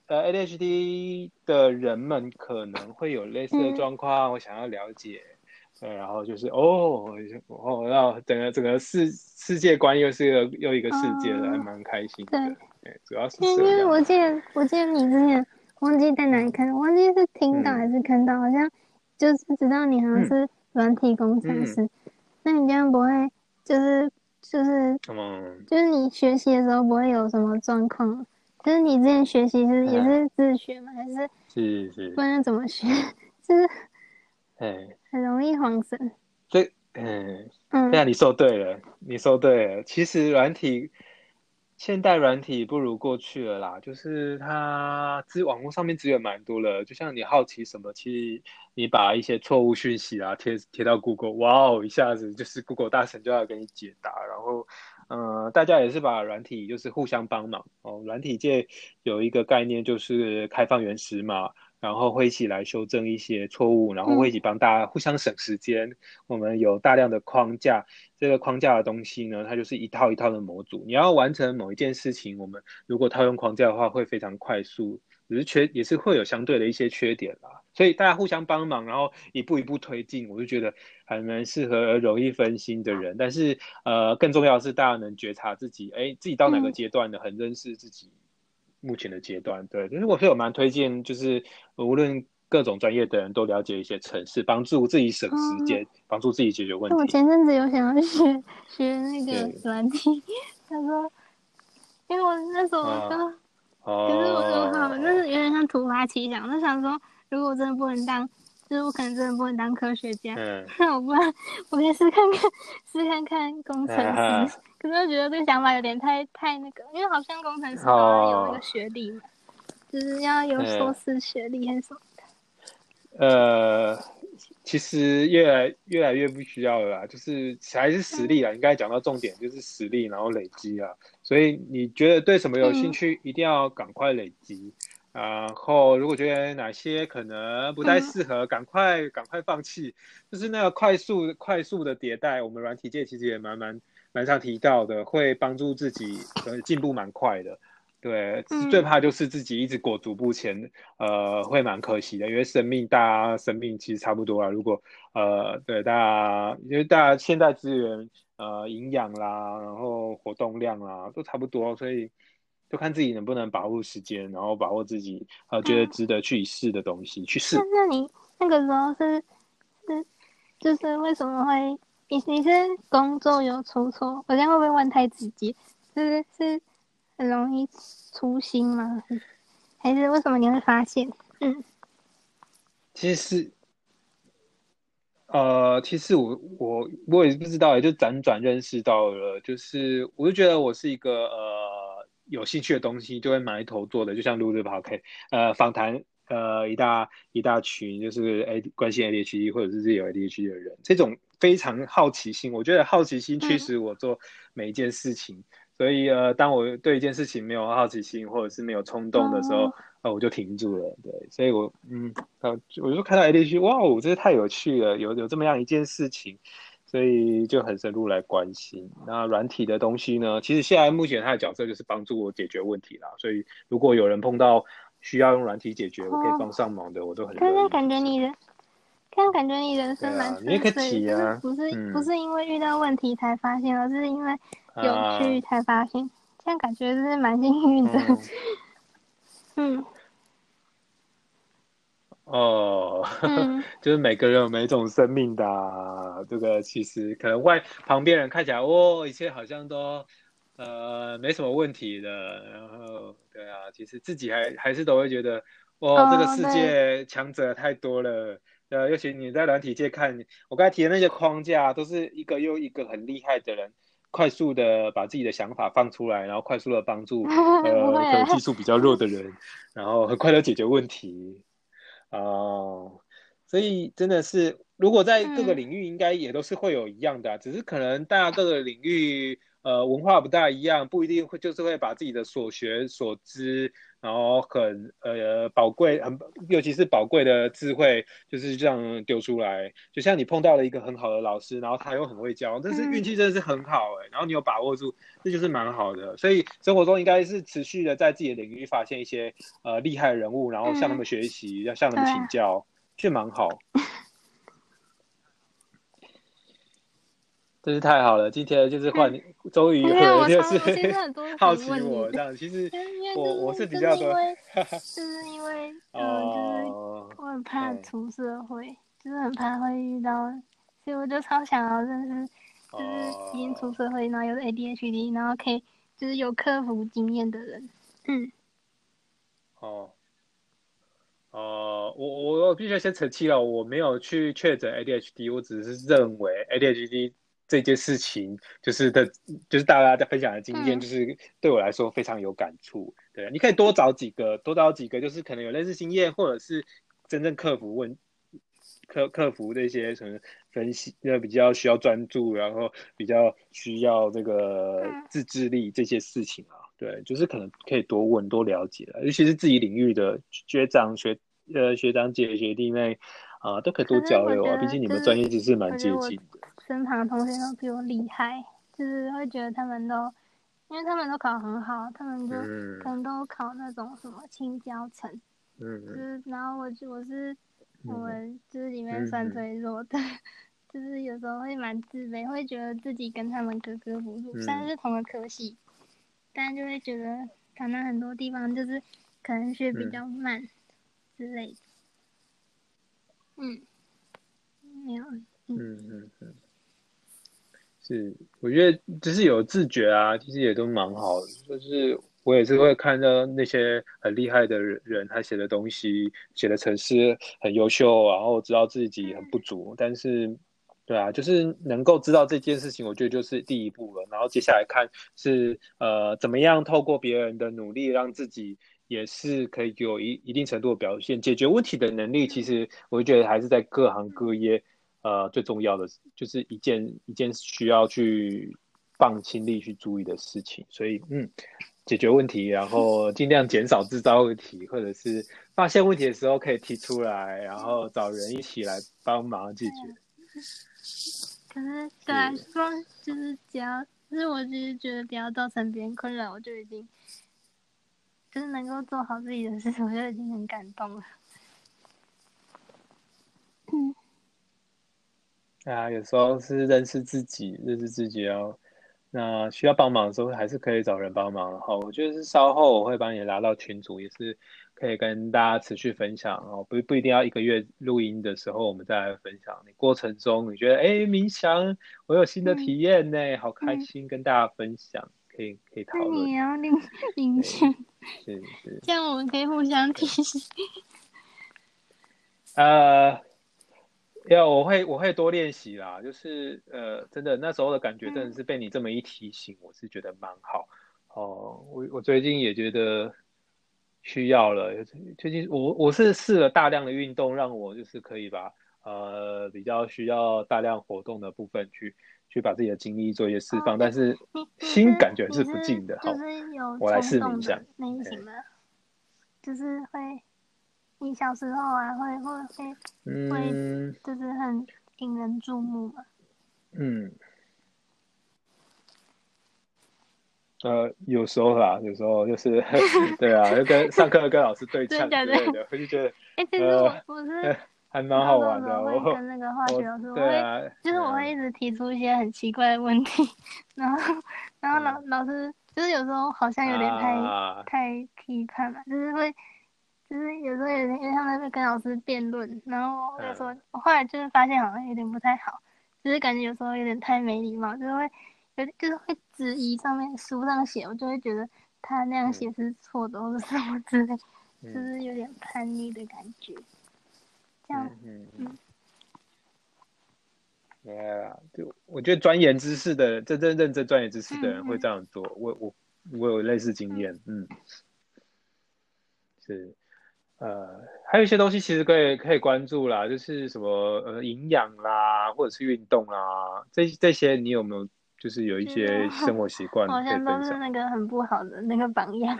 呃 ADHD 的人们可能会有类似的状况，我想要了解。对，然后就是哦，哦，然后整个整个世世界观又是一个又一个世界了，还蛮开心的。对，主要是因为我记得我记得你之前忘记在哪里看，忘记是听到还是看到，好像就是知道你好像是软体工程师。那你这样不会就是就是就是你学习的时候不会有什么状况？就是你之前学习是也是自学吗？还是是是？不然怎么学？就是。哎，很容易慌神。这，嗯，嗯，对啊，你说对了，你说对了。其实软体，现代软体不如过去了啦。就是它资网络上面资源蛮多了。就像你好奇什么，其实你把一些错误讯息啊贴贴到 Google，哇哦，一下子就是 Google 大神就要给你解答。然后，嗯，大家也是把软体就是互相帮忙哦。软体界有一个概念就是开放原始码。然后会一起来修正一些错误，然后会一起帮大家互相省时间。我们有大量的框架，这个框架的东西呢，它就是一套一套的模组。你要完成某一件事情，我们如果套用框架的话，会非常快速，只是缺也是会有相对的一些缺点啦。所以大家互相帮忙，然后一步一步推进，我就觉得还蛮适合容易分心的人。但是呃，更重要的是大家能觉察自己，哎，自己到哪个阶段呢？很认识自己。目前的阶段，对，就是我是有蛮推荐，就是无论各种专业的人都了解一些城市，帮助自己省时间，帮助自己解决问题。我前阵子有想要学学那个软体，他说，因为我那时候我说，可是我说好，那是有点像突发奇想，就想说，如果我真的不能当。就是我可能真的不能当科学家，那 我不然我先试看看，试看看工程师。可是我觉得这个想法有点太太那个，因为好像工程师都要有那个学历嘛，就是要有硕士学历还是什么的。呃，其实越来越来越不需要了啦，就是还是实力啊。应该讲到重点就是实力，然后累积啊。所以你觉得对什么有兴趣，一定要赶快累积。然后，如果觉得哪些可能不太适合，赶快赶快放弃。就是那个快速快速的迭代，我们软体界其实也蛮蛮蛮常提到的，会帮助自己呃进步蛮快的。对，最怕就是自己一直裹足不前，呃，会蛮可惜的。因为生命，大家生命其实差不多啊。如果呃，对大家，因为大家现在资源呃营养啦，然后活动量啦都差不多，所以。就看自己能不能把握时间，然后把握自己呃觉得值得去试的东西去试。那你那个时候是是就是为什么会你你是工作有出错？我现在会不会问太直接？是是很容易粗心吗？还是为什么你会发现？嗯，其实呃，其实我我我也不知道，也就辗转认识到了，就是我就觉得我是一个呃。有兴趣的东西就会埋头做的，就像录制 Podcast，呃，访谈呃一大一大群就是 A 关心 ADHD 或者是自己有 ADHD 的人，这种非常好奇心，我觉得好奇心驱使我做每一件事情。所以呃，当我对一件事情没有好奇心或者是没有冲动的时候，呃，我就停住了。对，所以我嗯，呃，我就看到 ADHD，哇哦，真是太有趣了，有有这么样一件事情。所以就很深入来关心那软体的东西呢？其实现在目前它的角色就是帮助我解决问题啦。所以如果有人碰到需要用软体解决，我可以帮上忙的，我都很。刚刚感觉你人，刚刚感觉你人生蛮顺遂，就是不是不是因为遇到问题才发现，而是因为有趣才发现。这样感觉是蛮幸运的。嗯。哦，就是每个人有每种生命的，这个其实可能外旁边人看起来，哦，一切好像都呃没什么问题的，然后对啊，其实自己还还是都会觉得，哦，这个世界强者太多了，呃，尤其你在软体界看，我刚才提的那些框架，都是一个又一个很厉害的人，快速的把自己的想法放出来，然后快速的帮助 呃技术比较弱的人，然后很快的解决问题。哦，所以真的是，如果在各个领域，应该也都是会有一样的，只是可能大家各个领域，呃文化不大一样，不一定会就是会把自己的所学所知。然后很呃宝贵，很尤其是宝贵的智慧，就是这样丢出来。就像你碰到了一个很好的老师，然后他又很会教，但是运气真的是很好哎。然后你有把握住，这就是蛮好的。所以生活中应该是持续的在自己的领域发现一些呃厉害的人物，然后向他们学习，要向他们请教，就蛮好。真是太好了！今天就是换，终于 有就是好奇我这样。其实 我我是比较多，就是因为呃，就是我很怕出社会，就是很怕会遇到，所以我就超想要认识，就是已经出社会，然后有 ADHD，然后可以就是有克服经验的人。嗯。哦。哦，我我我必须先澄清了，我没有去确诊 ADHD，我只是认为 ADHD。这件事情就是的，就是大家在分享的经验，就是对我来说非常有感触。对，你可以多找几个，多找几个，就是可能有类似经验，或者是真正克服问克克服这些什么分析，那比较需要专注，然后比较需要这个自制力这些事情啊。对，就是可能可以多问多了解尤其是自己领域的学长学呃学长姐学弟妹啊，都可以多交流啊。毕竟你们专业知识蛮接近的。身旁同学都比我厉害，就是会觉得他们都，因为他们都考很好，他们就可能都考那种什么青椒城，嗯，就是然后我就我是我们就是里面算最弱的，就是有时候会蛮自卑，会觉得自己跟他们格格不入，虽然是同个科系，但就会觉得可能很多地方就是可能学比较慢之类的，嗯，没有，嗯嗯嗯。是，我觉得就是有自觉啊，其实也都蛮好的。就是我也是会看到那些很厉害的人，他写的东西、写的程式很优秀，然后知道自己很不足，但是，对啊，就是能够知道这件事情，我觉得就是第一步了。然后接下来看是呃，怎么样透过别人的努力，让自己也是可以有一一定程度的表现，解决问题的能力。其实我觉得还是在各行各业。呃，最重要的就是一件一件需要去放心力去注意的事情，所以嗯，解决问题，然后尽量减少制造问题，或者是发现问题的时候可以提出来，然后找人一起来帮忙解决。可是对来说，就是只要，就是我只是觉得不要造成别人困扰，我就已经就是能够做好自己的事情，我就已经很感动了。嗯。啊，有时候是认识自己，认识自己哦。那需要帮忙的时候，还是可以找人帮忙。好，我觉得是稍后我会把你拉到群组，也是可以跟大家持续分享哦。不不一定要一个月录音的时候，我们再来分享。你过程中你觉得哎，冥想我有新的体验呢，好开心跟大家分享，可以可以讨论。你要冥冥想，是是，这样我们可以互相提醒。呃。要我会我会多练习啦，就是呃，真的那时候的感觉真的是被你这么一提醒，我是觉得蛮好哦。我我最近也觉得需要了，最近我我是试了大量的运动，让我就是可以把呃比较需要大量活动的部分去去把自己的精力做一些释放，但是心感觉是不静的。好，我来试一下，那什么，就是会。你小时候啊，会会会会，就是很引人注目嘛。嗯。呃，有时候啦，有时候就是，对啊，就跟上课跟老师对 呛之类的，我就觉得，哎，其实我我是 还蛮好玩的。我会跟那个化学老师，我会，就是我会一直提出一些很奇怪的问题，然后然后老老师就是有时候好像有点太太批判了，就是会。就是有时候有点，因为他们会跟老师辩论，然后有时候我后来就是发现好像有点不太好，就是感觉有时候有点太没礼貌，就是会有就是会质疑上面书上写，我就会觉得他那样写是错的，或者什么之类，就是有点叛逆的感觉。这样，嗯嗯。对啊，就我觉得钻研知识的真正认真钻研知识的人会这样做，我我我有类似经验，嗯，是。呃，还有一些东西其实可以可以关注啦，就是什么呃营养啦，或者是运动啦，这这些你有没有就是有一些生活习惯好像都是。那个很不好的那个榜样，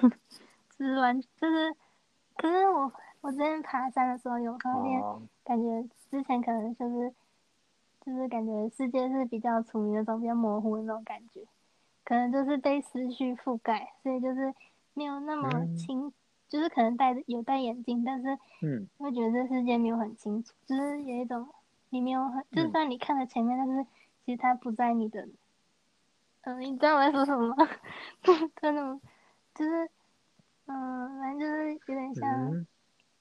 就是完就是，可是我我之前爬山的时候有发现，哦，感觉之前可能就是就是感觉世界是比较处于那种比较模糊的那种感觉，可能就是被思绪覆盖，所以就是没有那么嗯清，就是可能戴着有戴眼镜，但是嗯会觉得这世界没有很清楚，就是有一种你没有很，就嗯算你看了前面，但是其实它不在你的，嗯、你知道我在说什么吗？真的，就是，嗯，反正就是有点像。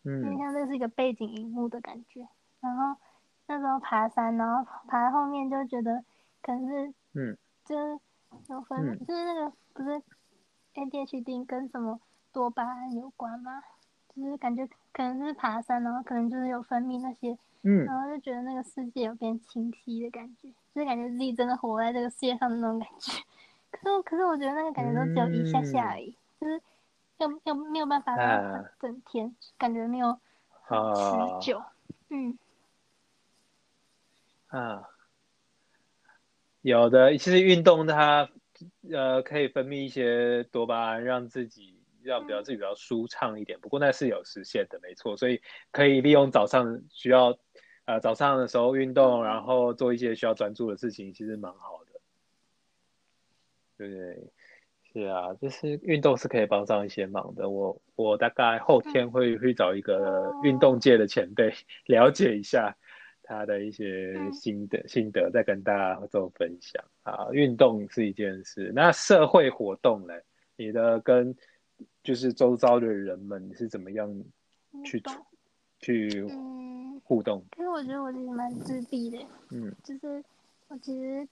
嗯有点嗯像这是一个背景荧幕的感觉。然后那时候爬山，然后爬到后面就觉得可能是嗯就是有分，嗯就是那个不是 ADHD 跟什么多巴胺有关吗？就是感觉可能是爬山，然后可能就是有分泌那些，嗯然后就觉得那个世界有变清晰的感觉，就是感觉自己真的活在这个世界上的那种感觉。可是我可是我觉得那个感觉都只有一下下而已，就是又又没有办法整天，感觉没有持久。嗯，啊，有的，其实运动它呃可以分泌一些多巴胺，让自己让比较自己比较舒畅一点。不过那是有时限的，没错，所以可以利用早上需要呃早上的时候运动，然后做一些需要专注的事情，其实蛮好的。对，是啊，就是运动是可以帮上一些忙的。我我大概后天会去找一个运动界的前辈 了解一下他的一些心得心得，再跟大家做分享啊。运动是一件事，那社会活动嘞，你的跟就是周遭的人们是怎么样去去嗯，互动？可是我觉得我自己蛮自闭的，嗯就是我其实，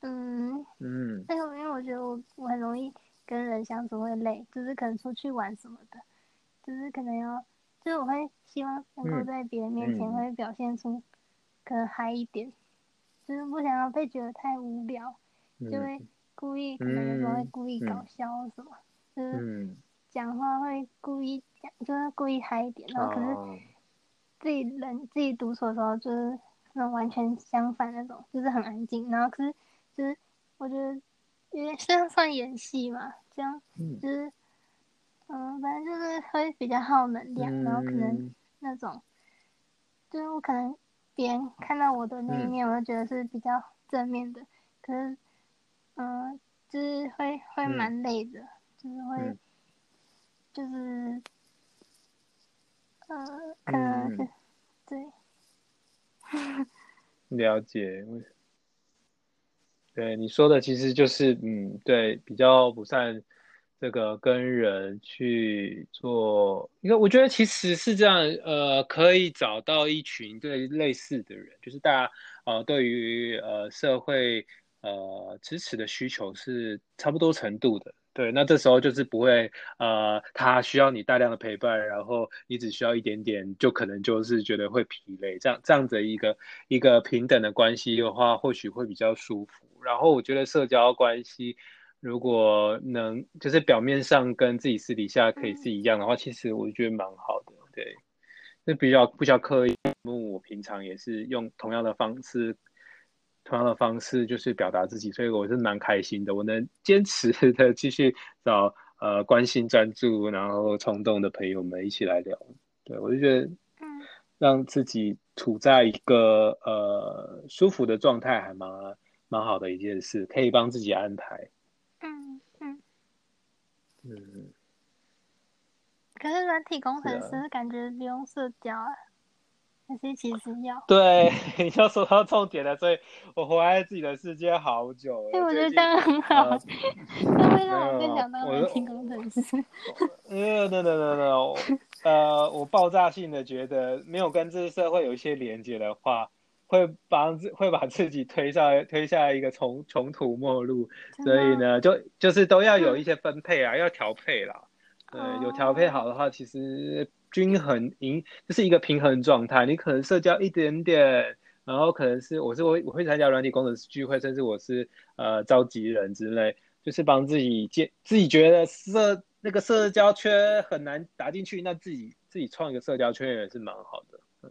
嗯，嗯。但是因为我觉得我我很容易跟人相处会累，就是可能出去玩什么的，就是可能要，就是我会希望能够嗯在别人面前嗯。会表现出可能嗨一点，就是不想要被觉得太无聊，就嗯会。故意可能有时候会嗯故意搞笑什么，就是嗯，讲话会故意讲，就是故意嗨一点，然后可是哦。自己人自己独处的时候，就是那种完全相反那种，就是很安静。然后可是就是我觉得有点像算演戏嘛，这样嗯。就是嗯，反正就是会比较耗能量，然后可能嗯。那种就是我可能别人看到我的那一嗯。面，我就觉得是比较正面的，可是嗯，就是会会嗯。蛮累的，就是会嗯。就是呃，可能是嗯对。了解，我对你说的其实就是，嗯，对，比较不善这个跟人去做，因为我觉得其实是这样，呃，可以找到一群对类似的人，就是大家呃对于呃社会呃支持的需求是差不多程度的。对，那这时候就是不会，呃，他需要你大量的陪伴，然后你只需要一点点，就可能就是觉得会疲累，这样这样子一个一个平等的关系的话，或许会比较舒服。然后我觉得社交关系如果能就是表面上跟自己私底下可以是一样的话，其实我觉得蛮好的。对，那比较不需要刻意，因为我平常也是用同样的方式。同样的方式就是表达自己，所以我是蛮开心的。我能坚持的 继续找呃关心、专注，然后冲动的朋友们一起来聊。对我就觉得，嗯，让自己处在一个呃舒服的状态，还蛮蛮好的一件事，可以帮自己安排。嗯嗯，嗯，可是软体工程师感觉不用社交啊，其实要？对，你要说到重点了，所以我活在自己的世界好久了。哎，我觉得这样很好呃，这会让我更想当没有软体工程师。呃，no no no no，呃，我爆炸性的觉得，没有跟这个社会有一些连接的话，会把自会把自己推上推下一个穷穷途末路。所以呢，就就是都要有一些分配啊，要调配啦。对，有调配哦好的话，其实均衡营就是一个平衡状态。你可能社交一点点，然后可能是我是我我会参加软体工程师聚会，甚至我是呃召集人之类，就是帮自己建自己觉得社那个社交圈很难打进去，那自己自己创一个社交圈也是蛮好的。哦，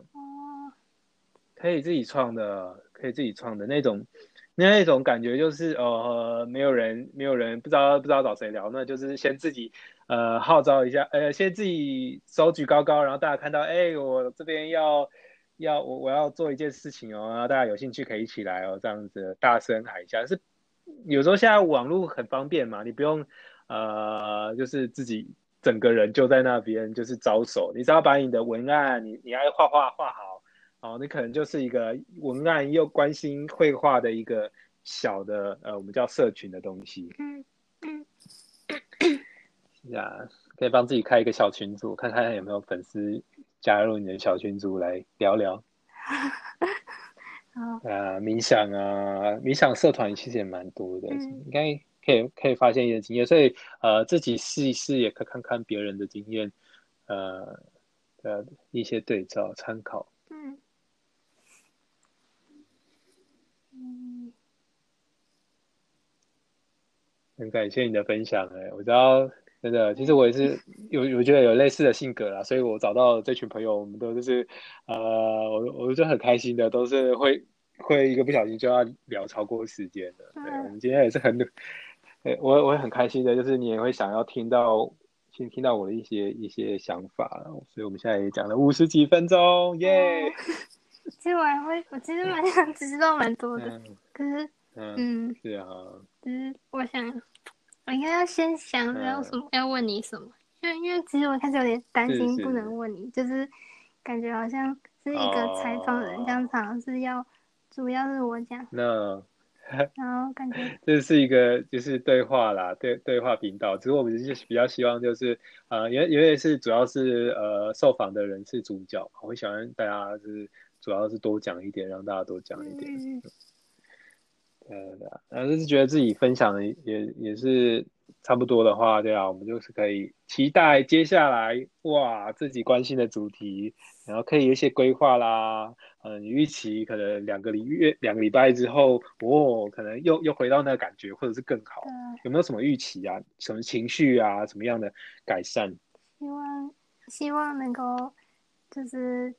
可以自己创的，可以自己创的那种，那种感觉就是呃，没有人，没有人不知道不知道找谁聊，那就是先自己呃号召一下，呃，先自己手举高高，然后大家看到，哎，我这边要要我我要做一件事情哦，然后大家有兴趣可以一起来哦，这样子大声喊一下。是有时候现在网络很方便嘛，你不用呃，就是自己整个人就在那边就是招手，你只要把你的文案，你你爱画画画好。哦，你可能就是一个文案又关心绘画的一个小的呃，我们叫社群的东西。嗯，是啊，可以帮自己开一个小群组，看看有没有粉丝加入你的小群组来聊聊。啊，冥想啊，冥想社团其实也蛮多的，应该可以可以发现一些经验，所以呃，自己试一试，也可看看别人的经验，呃呃一些对照参考。嗯。很感谢你的分享哎，我知道真的，其实我也是有，我觉得有类似的性格啦，所以我找到这群朋友，我们都就是呃，我我就很开心的，都是会会一个不小心就要聊超过时间的。对，我们今天也是很，我我也很开心的，就是你也会想要听到，先听到我的一些一些想法，所以我们现在也讲了五十几分钟，耶！其实我还会，我其实蛮想知道蛮多的，可是。嗯，是啊，就是我想，我应该要先想要什么，要问你什么，因为因为其实我开始有点担心不能问你，就是感觉好像是一个采访人，这样常是要主要是我讲，那然后感觉 这是一个就是对话啦，对对话频道，只是我们就是比较希望就是呃，因为因为是主要是呃受访的人是主角，我会喜欢大家就是主要是多讲一点，让大家多讲一点。呃，呃，就是觉得自己分享的也也是差不多的话，对啊，我们就是可以期待接下来哇自己关心的主题，然后可以有一些规划啦，嗯，预期可能两个礼月两个礼拜之后，哦，可能又又回到那个感觉，或者是更好，有没有什么预期啊？什么情绪啊？什么样的改善？希望希望能够就是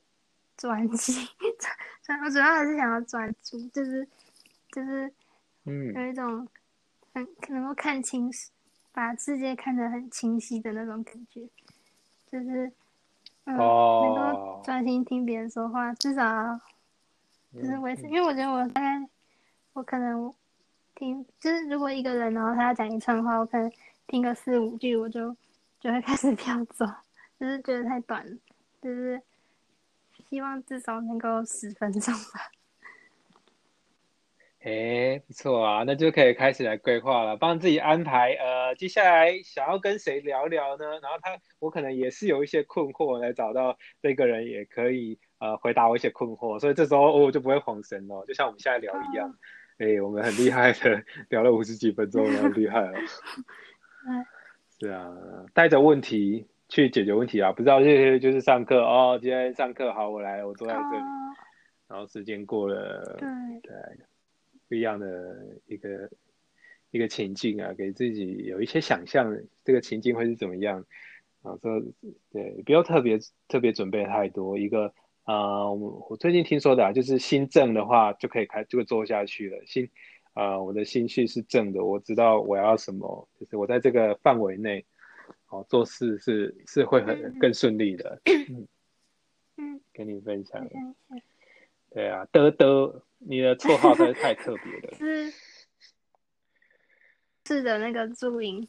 转机转，我主要还是想要转出，就是就是。嗯，有一种很能够看清，把世界看得很清晰的那种感觉，就是嗯，能够专心听别人说话，至少就是维持。因为我觉得我大概我可能听，就是如果一个人然后他要讲一串话，我可能听个四五句，我就就会开始 飘走，就是觉得太短了，就是希望至少能够十分钟吧。哎，不错啊，那就可以开始来规划了，帮自己安排。呃，接下来想要跟谁聊聊呢？然后他，我可能也是有一些困惑，来找到这个人，也可以呃回答我一些困惑。所以这时候我就不会慌神了，就像我们现在聊一样。哎，我们很厉害的，聊了五十几分钟，很厉害了。是啊，带着问题去解决问题啊，不知道就是就是上课哦，今天上课好，我来，我坐在这里，然后时间过了，对对。不一样的一个一个情境啊，给自己有一些想象，这个情境会是怎么样啊？说对，不要特别特别准备太多。一个啊，我我最近听说的啊，就是心正的话就可以开，就会做下去了。心啊，我的心绪是正的，我知道我要什么，就是我在这个范围内，哦，做事是是会很更顺利的。嗯嗯，跟你分享。对啊，得得。你的绰号真是太特别了，是是的那个注音。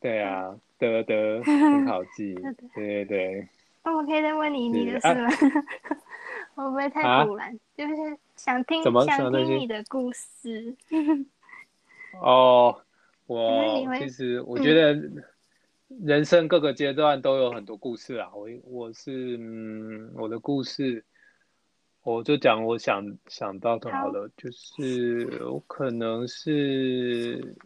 对啊，得得很好记，对对对。那我可以再问你你的事吗？会不会太突然？就是想听想听你的故事。哦，我其实我觉得人生各个阶段都有很多故事啊。我我是嗯，我的故事。我就讲我想想到的好了，就是我可能是，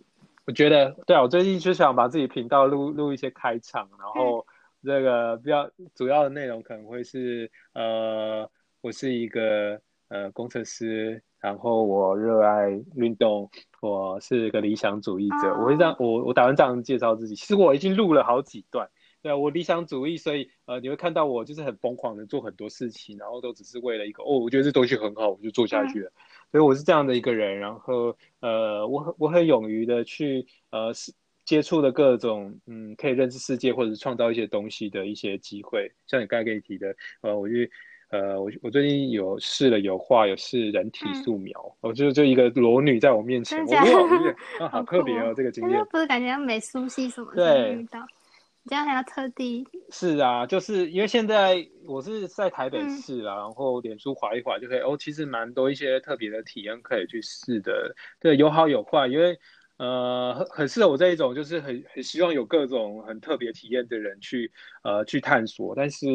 我觉得对啊，我最近就想把自己频道录录一些开场，然后这个比较主要的内容可能会是，呃，我是一个呃工程师，然后我热爱运动，我是一个理想主义者，我会这样，我我打算这样介绍自己。其实我已经录了好几段。对啊，我理想主义，所以呃，你会看到我就是很疯狂的做很多事情，然后都只是为了一个哦，我觉得这东西很好，我就做下去了。所以我是这样的一个人，然后呃，我很我很勇于的去呃接触的各种嗯，可以认识世界或者是创造一些东西的一些机会。像你刚才给你提的，呃，我去呃，我我最近有试了油画，有试人体素描，我就就一个裸女在我面前，我哇，好特别哦，这个经验。不是感觉像美术系什么的遇到。这样还要特地是啊，就是因为现在我是在台北市啊，然后脸书划一划就可以哦。其实蛮多一些特别的体验可以去试的，对，有好有坏。因为呃，很很适合我这一种，就是很很希望有各种很特别体验的人去呃去探索。但是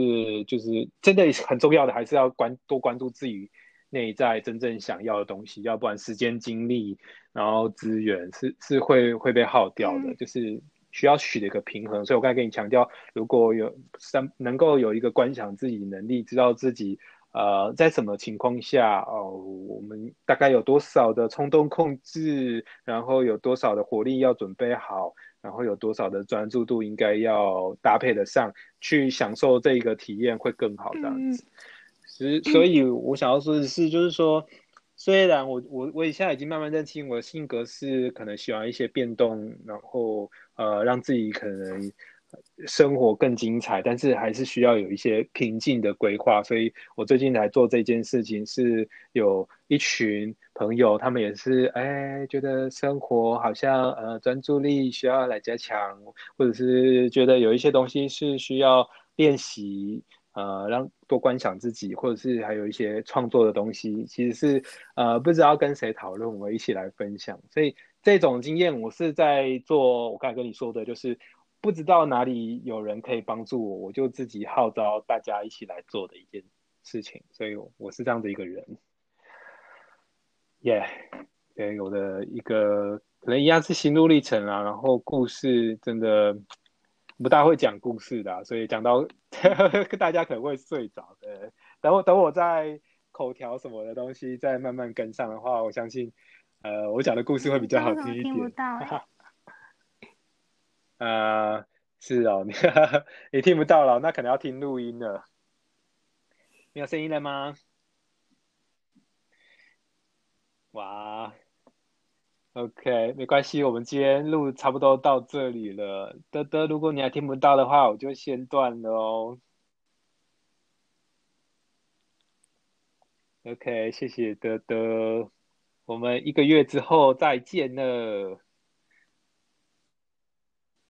就是真的很重要的，还是要关多关注自己内在真正想要的东西，要不然时间精力然后资源是是会会被耗掉的，就是。需要取得一个平衡，所以我刚才跟你强调，如果有三能够有一个观想自己能力，知道自己呃在什么情况下哦，我们大概有多少的冲动控制，然后有多少的活力要准备好，然后有多少的专注度应该要搭配得上去享受这个体验会更好这样子。所所以，我想要说的是，就是说。虽然我我我现在已经慢慢认清我的性格是可能喜欢一些变动，然后呃让自己可能生活更精彩，但是还是需要有一些平静的规划。所以我最近来做这件事情，是有一群朋友，他们也是哎觉得生活好像呃专注力需要来加强，或者是觉得有一些东西是需要练习。呃，让多观想自己，或者是还有一些创作的东西，其实是呃不知道跟谁讨论，我一起来分享。所以这种经验，我是在做。我刚才跟你说的，就是不知道哪里有人可以帮助我，我就自己号召大家一起来做的一件事情。所以我是这样的一个人。耶，对，我的一个可能一样是心路历程啊，然后故事真的。不大会讲故事的，所以讲到 大家可能会睡着的。等我等我在口条什么的东西再慢慢跟上的话，我相信，呃，我讲的故事会比较好听一点。听不到。呃，是哦，你 你听不到了，那可能要听录音了。没有声音了吗？哇。OK，没关系，我们今天录差不多到这里了。德德，如果你还听不到的话，我就先断了哦。OK，谢谢德德，我们一个月之后再见了。